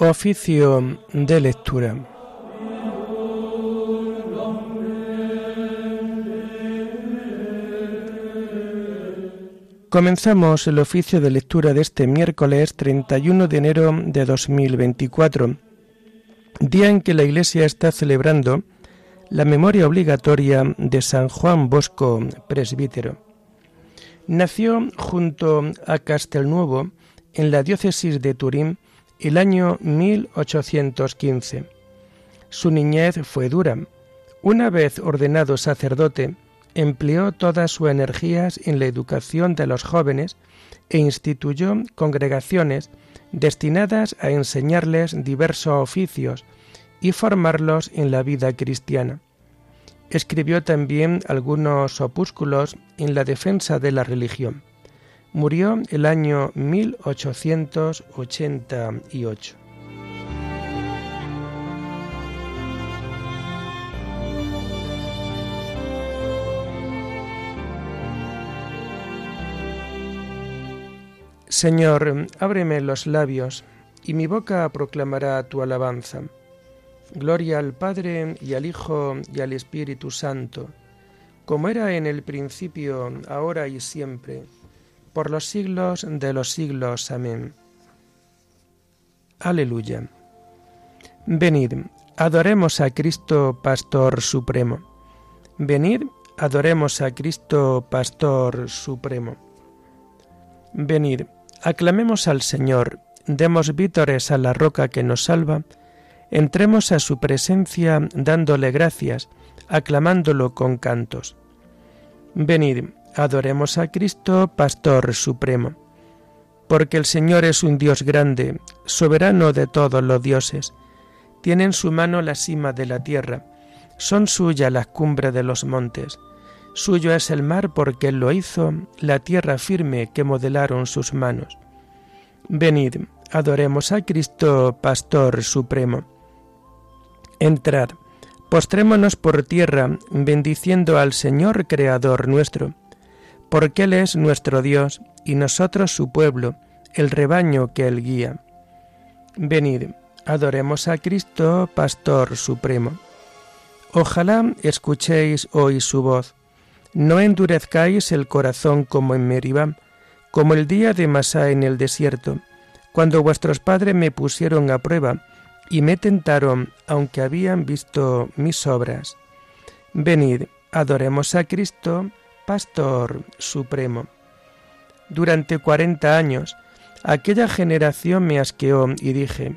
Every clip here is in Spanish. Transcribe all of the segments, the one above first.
Oficio de lectura. Comenzamos el oficio de lectura de este miércoles 31 de enero de 2024, día en que la Iglesia está celebrando la memoria obligatoria de San Juan Bosco, presbítero. Nació junto a Castelnuovo, en la diócesis de Turín, el año 1815. Su niñez fue dura. Una vez ordenado sacerdote, empleó todas sus energías en la educación de los jóvenes e instituyó congregaciones destinadas a enseñarles diversos oficios y formarlos en la vida cristiana. Escribió también algunos opúsculos en la defensa de la religión. Murió el año 1888. Señor, ábreme los labios, y mi boca proclamará tu alabanza. Gloria al Padre y al Hijo y al Espíritu Santo, como era en el principio, ahora y siempre, por los siglos de los siglos. Amén. Aleluya. Venid, adoremos a Cristo, Pastor Supremo. Venid, adoremos a Cristo, Pastor Supremo. Venid, Aclamemos al Señor, demos vítores a la roca que nos salva, entremos a su presencia dándole gracias, aclamándolo con cantos. Venid, adoremos a Cristo, Pastor Supremo, porque el Señor es un Dios grande, soberano de todos los dioses, tiene en su mano la cima de la tierra, son suyas las cumbres de los montes, Suyo es el mar porque Él lo hizo, la tierra firme que modelaron sus manos. Venid, adoremos a Cristo, Pastor Supremo. Entrad, postrémonos por tierra, bendiciendo al Señor Creador nuestro, porque Él es nuestro Dios y nosotros su pueblo, el rebaño que Él guía. Venid, adoremos a Cristo, Pastor Supremo. Ojalá escuchéis hoy su voz no endurezcáis el corazón como en Meribá, como el día de Masá en el desierto, cuando vuestros padres me pusieron a prueba y me tentaron, aunque habían visto mis obras. Venid, adoremos a Cristo, Pastor Supremo. Durante cuarenta años, aquella generación me asqueó y dije,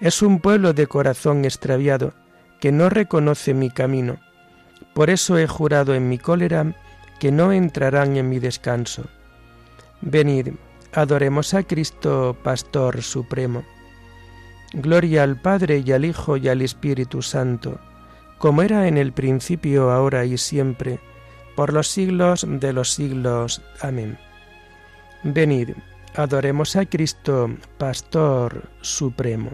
es un pueblo de corazón extraviado, que no reconoce mi camino. Por eso he jurado en mi cólera que no entrarán en mi descanso. Venid, adoremos a Cristo, Pastor Supremo. Gloria al Padre y al Hijo y al Espíritu Santo, como era en el principio, ahora y siempre, por los siglos de los siglos. Amén. Venid, adoremos a Cristo, Pastor Supremo.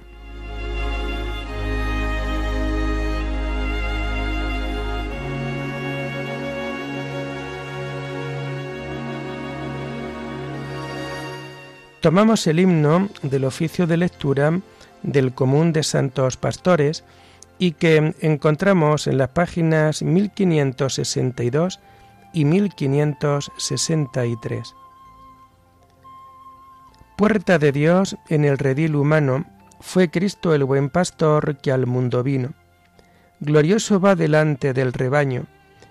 tomamos el himno del oficio de lectura del común de santos pastores y que encontramos en las páginas 1562 y 1563. Puerta de Dios en el redil humano, fue Cristo el buen pastor que al mundo vino. Glorioso va delante del rebaño,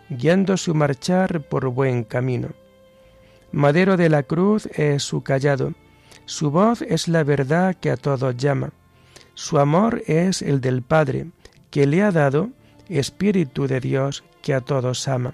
guiando su marchar por buen camino. Madero de la cruz es su callado, su voz es la verdad que a todos llama. Su amor es el del Padre, que le ha dado Espíritu de Dios que a todos ama.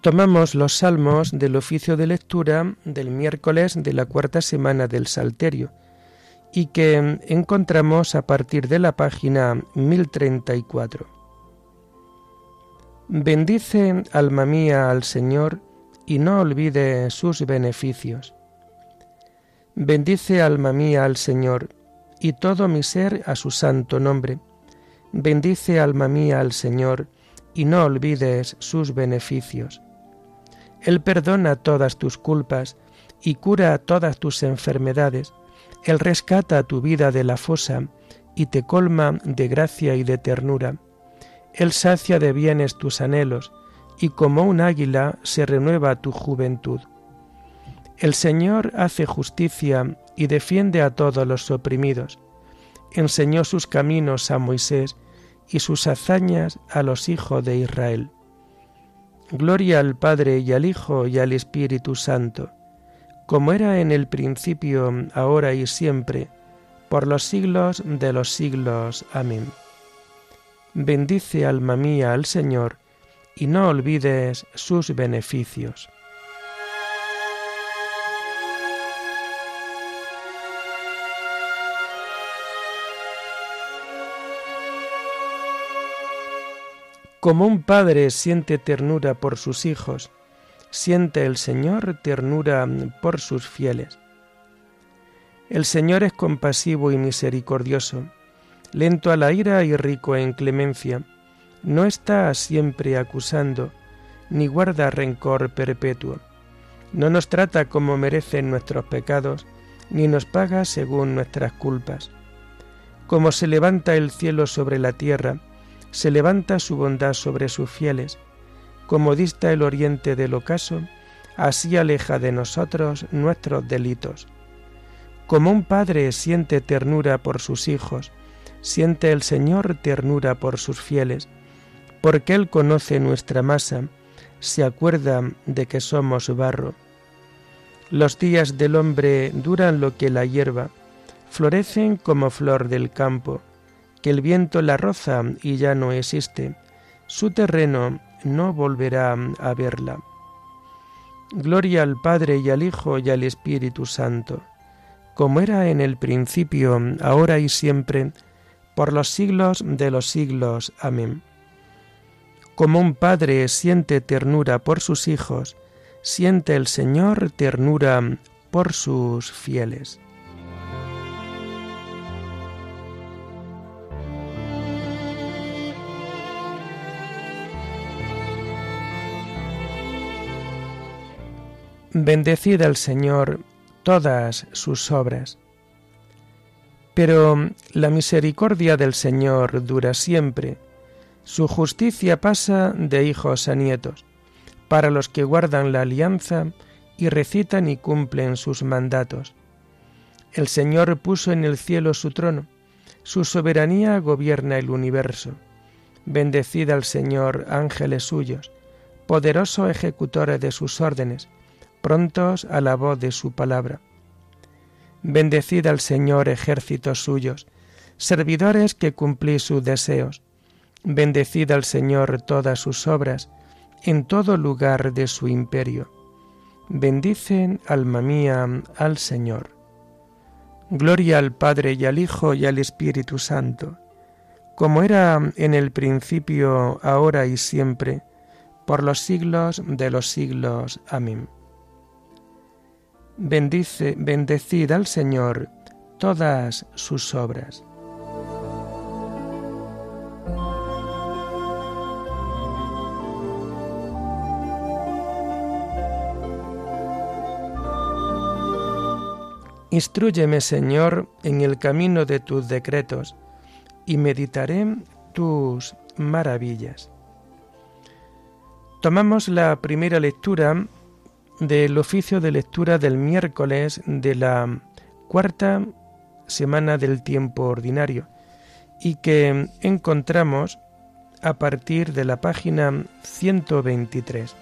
Tomamos los salmos del oficio de lectura del miércoles de la cuarta semana del Salterio y que encontramos a partir de la página 1034. Bendice, alma mía, al Señor y no olvide sus beneficios. Bendice, alma mía, al Señor y todo mi ser a su santo nombre. Bendice, alma mía, al Señor y no olvides sus beneficios. Él perdona todas tus culpas y cura todas tus enfermedades. Él rescata tu vida de la fosa y te colma de gracia y de ternura. Él sacia de bienes tus anhelos y como un águila se renueva tu juventud. El Señor hace justicia y defiende a todos los oprimidos. Enseñó sus caminos a Moisés y sus hazañas a los hijos de Israel. Gloria al Padre y al Hijo y al Espíritu Santo, como era en el principio, ahora y siempre, por los siglos de los siglos. Amén. Bendice alma mía al Señor, y no olvides sus beneficios. Como un padre siente ternura por sus hijos, siente el Señor ternura por sus fieles. El Señor es compasivo y misericordioso, lento a la ira y rico en clemencia. No está siempre acusando, ni guarda rencor perpetuo. No nos trata como merecen nuestros pecados, ni nos paga según nuestras culpas. Como se levanta el cielo sobre la tierra, se levanta su bondad sobre sus fieles. Como dista el oriente del ocaso, así aleja de nosotros nuestros delitos. Como un padre siente ternura por sus hijos, siente el Señor ternura por sus fieles, porque Él conoce nuestra masa, se acuerda de que somos barro. Los días del hombre duran lo que la hierba, florecen como flor del campo que el viento la roza y ya no existe, su terreno no volverá a verla. Gloria al Padre y al Hijo y al Espíritu Santo, como era en el principio, ahora y siempre, por los siglos de los siglos. Amén. Como un padre siente ternura por sus hijos, siente el Señor ternura por sus fieles. Bendecid al Señor todas sus obras. Pero la misericordia del Señor dura siempre, su justicia pasa de hijos a nietos, para los que guardan la alianza y recitan y cumplen sus mandatos. El Señor puso en el cielo su trono, su soberanía gobierna el universo. Bendecid al Señor ángeles suyos, poderoso ejecutor de sus órdenes, prontos a la voz de su palabra. Bendecid al Señor ejércitos suyos, servidores que cumplís sus deseos. Bendecid al Señor todas sus obras, en todo lugar de su imperio. Bendicen, alma mía, al Señor. Gloria al Padre y al Hijo y al Espíritu Santo, como era en el principio, ahora y siempre, por los siglos de los siglos. Amén. Bendice, bendecid al Señor todas sus obras. Instruyeme, Señor, en el camino de tus decretos, y meditaré tus maravillas. Tomamos la primera lectura del oficio de lectura del miércoles de la cuarta semana del tiempo ordinario y que encontramos a partir de la página 123.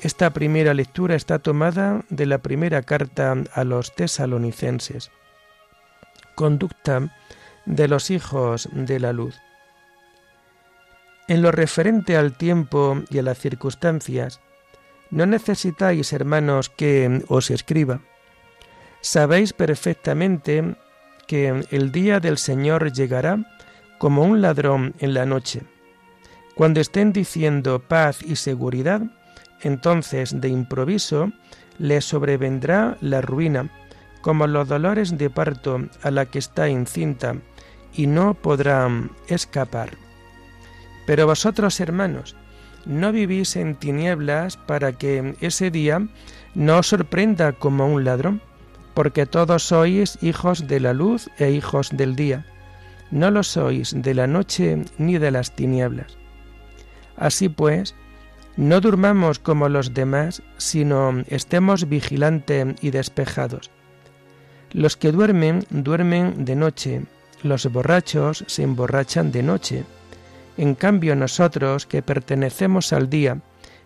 Esta primera lectura está tomada de la primera carta a los tesalonicenses. Conducta de los hijos de la luz. En lo referente al tiempo y a las circunstancias, no necesitáis, hermanos, que os escriba. Sabéis perfectamente que el día del Señor llegará como un ladrón en la noche. Cuando estén diciendo paz y seguridad, entonces de improviso le sobrevendrá la ruina, como los dolores de parto a la que está encinta, y no podrá escapar. Pero vosotros, hermanos, no vivís en tinieblas para que ese día no os sorprenda como un ladrón, porque todos sois hijos de la luz e hijos del día. No lo sois de la noche ni de las tinieblas. Así pues, no durmamos como los demás, sino estemos vigilantes y despejados. Los que duermen, duermen de noche, los borrachos se emborrachan de noche. En cambio nosotros, que pertenecemos al día,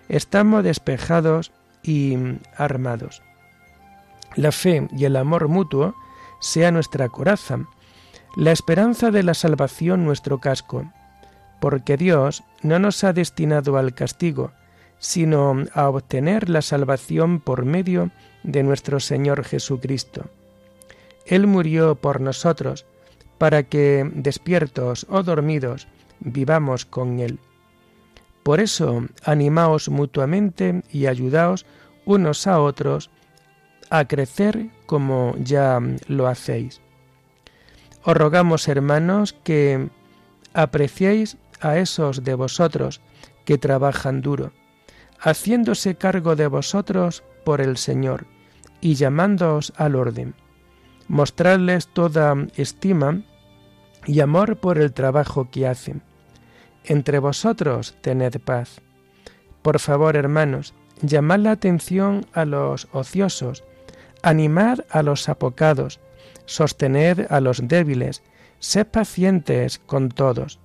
estamos despejados y armados. La fe y el amor mutuo sea nuestra coraza, la esperanza de la salvación nuestro casco, porque Dios no nos ha destinado al castigo, sino a obtener la salvación por medio de nuestro Señor Jesucristo. Él murió por nosotros, para que, despiertos o dormidos, vivamos con Él. Por eso, animaos mutuamente y ayudaos unos a otros a crecer como ya lo hacéis. Os rogamos, hermanos, que apreciéis a esos de vosotros que trabajan duro, haciéndose cargo de vosotros por el Señor y llamándoos al orden. Mostradles toda estima y amor por el trabajo que hacen. Entre vosotros tened paz. Por favor, hermanos, llamad la atención a los ociosos, animad a los apocados, sostened a los débiles, sed pacientes con todos.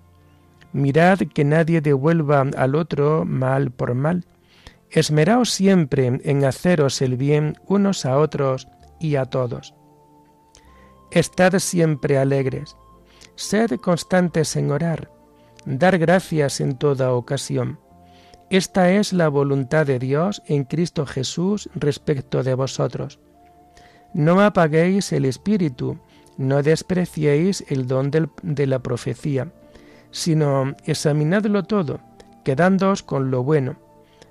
Mirad que nadie devuelva al otro mal por mal. Esmeraos siempre en haceros el bien unos a otros y a todos. Estad siempre alegres, sed constantes en orar, dar gracias en toda ocasión. Esta es la voluntad de Dios en Cristo Jesús respecto de vosotros. No apaguéis el espíritu, no despreciéis el don de la profecía sino examinadlo todo, quedándoos con lo bueno,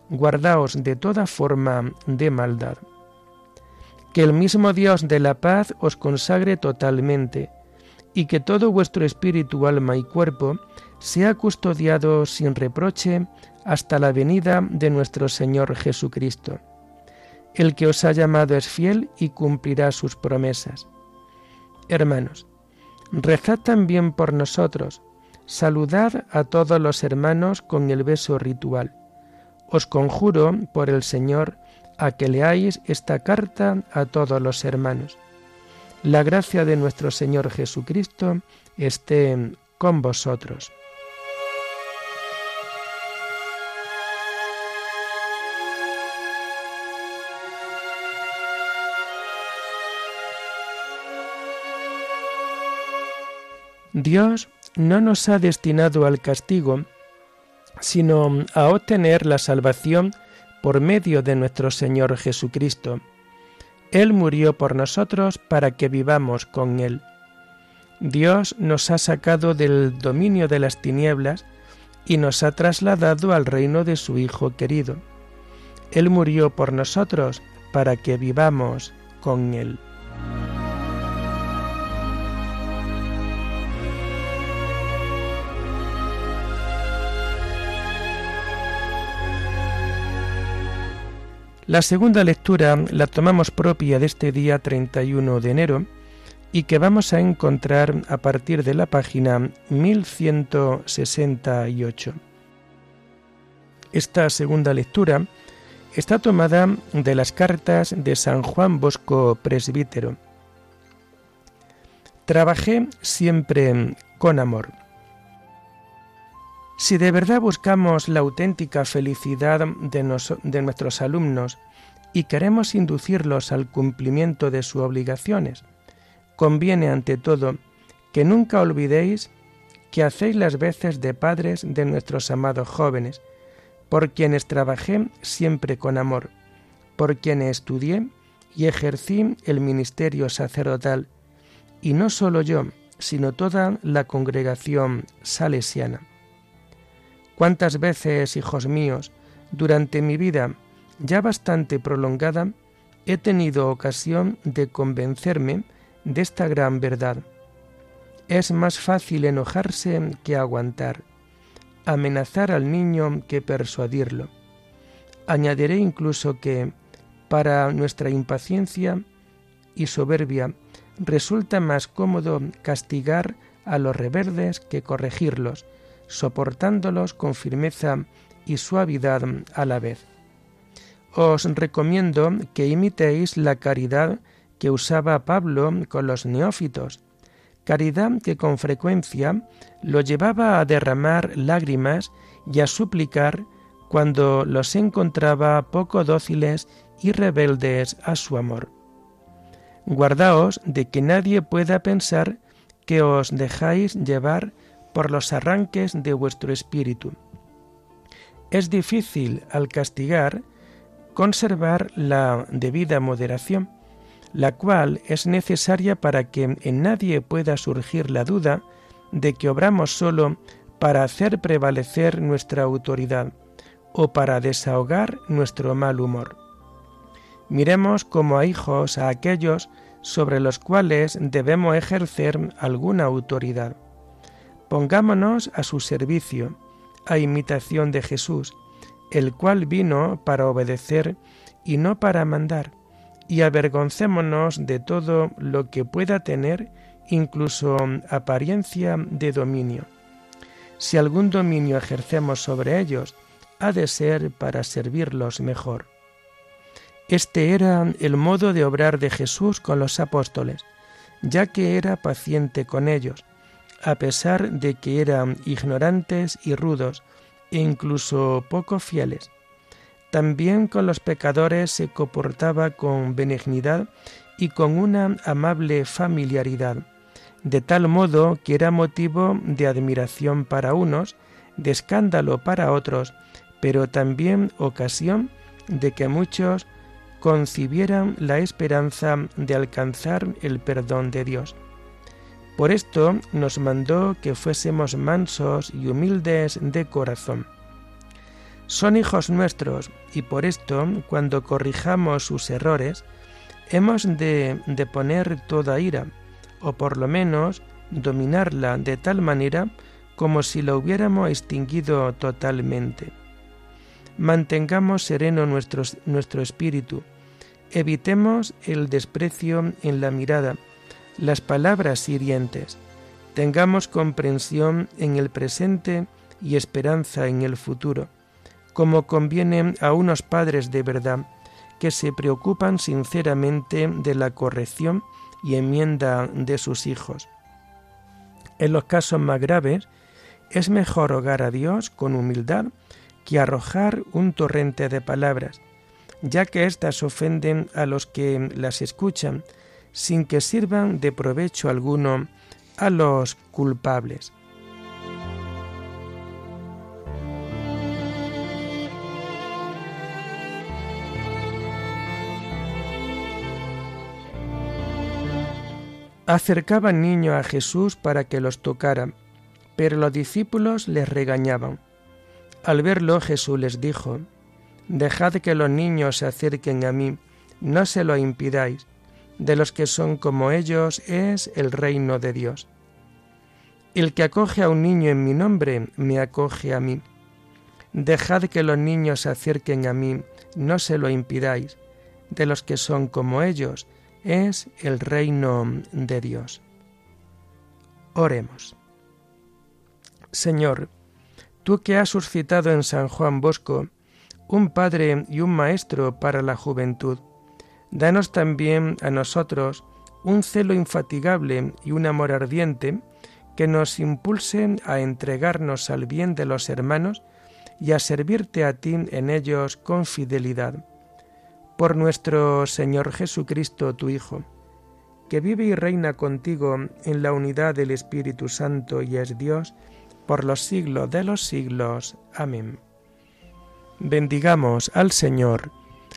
guardaos de toda forma de maldad. Que el mismo Dios de la paz os consagre totalmente, y que todo vuestro espíritu, alma y cuerpo sea custodiado sin reproche hasta la venida de nuestro Señor Jesucristo. El que os ha llamado es fiel y cumplirá sus promesas. Hermanos, rezad también por nosotros, Saludad a todos los hermanos con el beso ritual. Os conjuro por el Señor a que leáis esta carta a todos los hermanos. La gracia de nuestro Señor Jesucristo esté con vosotros. Dios no nos ha destinado al castigo, sino a obtener la salvación por medio de nuestro Señor Jesucristo. Él murió por nosotros para que vivamos con Él. Dios nos ha sacado del dominio de las tinieblas y nos ha trasladado al reino de su Hijo querido. Él murió por nosotros para que vivamos con Él. La segunda lectura la tomamos propia de este día 31 de enero y que vamos a encontrar a partir de la página 1168. Esta segunda lectura está tomada de las cartas de San Juan Bosco Presbítero. Trabajé siempre con amor. Si de verdad buscamos la auténtica felicidad de, nuestros alumnos y queremos inducirlos al cumplimiento de sus obligaciones, conviene ante todo que nunca olvidéis que hacéis las veces de padres de nuestros amados jóvenes, por quienes trabajé siempre con amor, por quienes estudié y ejercí el ministerio sacerdotal, y no solo yo, sino toda la congregación salesiana. ¿Cuántas veces, hijos míos, durante mi vida ya bastante prolongada, he tenido ocasión de convencerme de esta gran verdad? Es más fácil enojarse que aguantar amenazar al niño que persuadirlo. Añadiré incluso que, para nuestra impaciencia y soberbia, resulta más cómodo castigar a los reverdes que corregirlos, soportándolos con firmeza y suavidad a la vez. Os recomiendo que imitéis la caridad que usaba Pablo con los neófitos, caridad que con frecuencia lo llevaba a derramar lágrimas y a suplicar cuando los encontraba poco dóciles y rebeldes a su amor. Guardaos de que nadie pueda pensar que os dejáis llevar por los arranques de vuestro espíritu. Es difícil al castigar conservar la debida moderación, la cual es necesaria para que en nadie pueda surgir la duda de que obramos solo para hacer prevalecer nuestra autoridad o para desahogar nuestro mal humor. Miremos como a hijos a aquellos sobre los cuales debemos ejercer alguna autoridad. Pongámonos a su servicio, a imitación de Jesús, el cual vino para obedecer y no para mandar y avergoncémonos de todo lo que pueda tener incluso apariencia de dominio. Si algún dominio ejercemos sobre ellos, ha de ser para servirlos mejor. Este era el modo de obrar de Jesús con los apóstoles, ya que era paciente con ellos, a pesar de que eran ignorantes y rudos e incluso poco fieles. También con los pecadores se comportaba con benignidad y con una amable familiaridad, de tal modo que era motivo de admiración para unos, de escándalo para otros, pero también ocasión de que muchos concibieran la esperanza de alcanzar el perdón de Dios. Por esto nos mandó que fuésemos mansos y humildes de corazón son hijos nuestros y por esto, cuando corrijamos sus errores, hemos de, de poner toda ira, o por lo menos dominarla de tal manera como si la hubiéramos extinguido totalmente. Mantengamos sereno nuestro, nuestro espíritu, evitemos el desprecio en la mirada, las palabras hirientes, tengamos comprensión en el presente y esperanza en el futuro como conviene a unos padres de verdad que se preocupan sinceramente de la corrección y enmienda de sus hijos. En los casos más graves, es mejor hogar a Dios con humildad que arrojar un torrente de palabras, ya que éstas ofenden a los que las escuchan sin que sirvan de provecho alguno a los culpables. Acercaban niños a Jesús para que los tocara, pero los discípulos les regañaban. Al verlo Jesús les dijo, Dejad que los niños se acerquen a mí, no se lo impidáis, de los que son como ellos es el reino de Dios. El que acoge a un niño en mi nombre, me acoge a mí. Dejad que los niños se acerquen a mí, no se lo impidáis, de los que son como ellos es el reino de Dios. Oremos. Señor, tú que has suscitado en San Juan Bosco un padre y un maestro para la juventud, danos también a nosotros un celo infatigable y un amor ardiente que nos impulsen a entregarnos al bien de los hermanos y a servirte a ti en ellos con fidelidad por nuestro Señor Jesucristo, tu Hijo, que vive y reina contigo en la unidad del Espíritu Santo y es Dios, por los siglos de los siglos. Amén. Bendigamos al Señor,